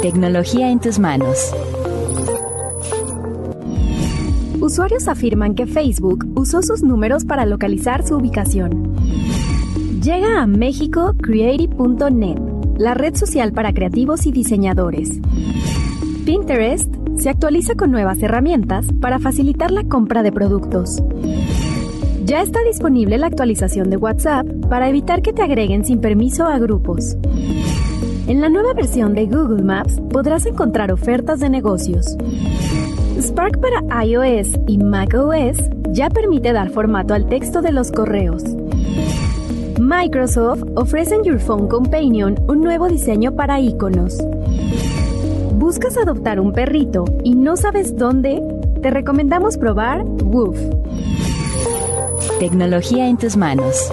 Tecnología en tus manos. Usuarios afirman que Facebook usó sus números para localizar su ubicación. Llega a México Creative.net, la red social para creativos y diseñadores. Pinterest se actualiza con nuevas herramientas para facilitar la compra de productos. Ya está disponible la actualización de WhatsApp para evitar que te agreguen sin permiso a grupos. En la nueva versión de Google Maps podrás encontrar ofertas de negocios. Spark para iOS y macOS ya permite dar formato al texto de los correos. Microsoft ofrece en Your Phone Companion un nuevo diseño para iconos. ¿Buscas adoptar un perrito y no sabes dónde? Te recomendamos probar Woof. Tecnología en tus manos.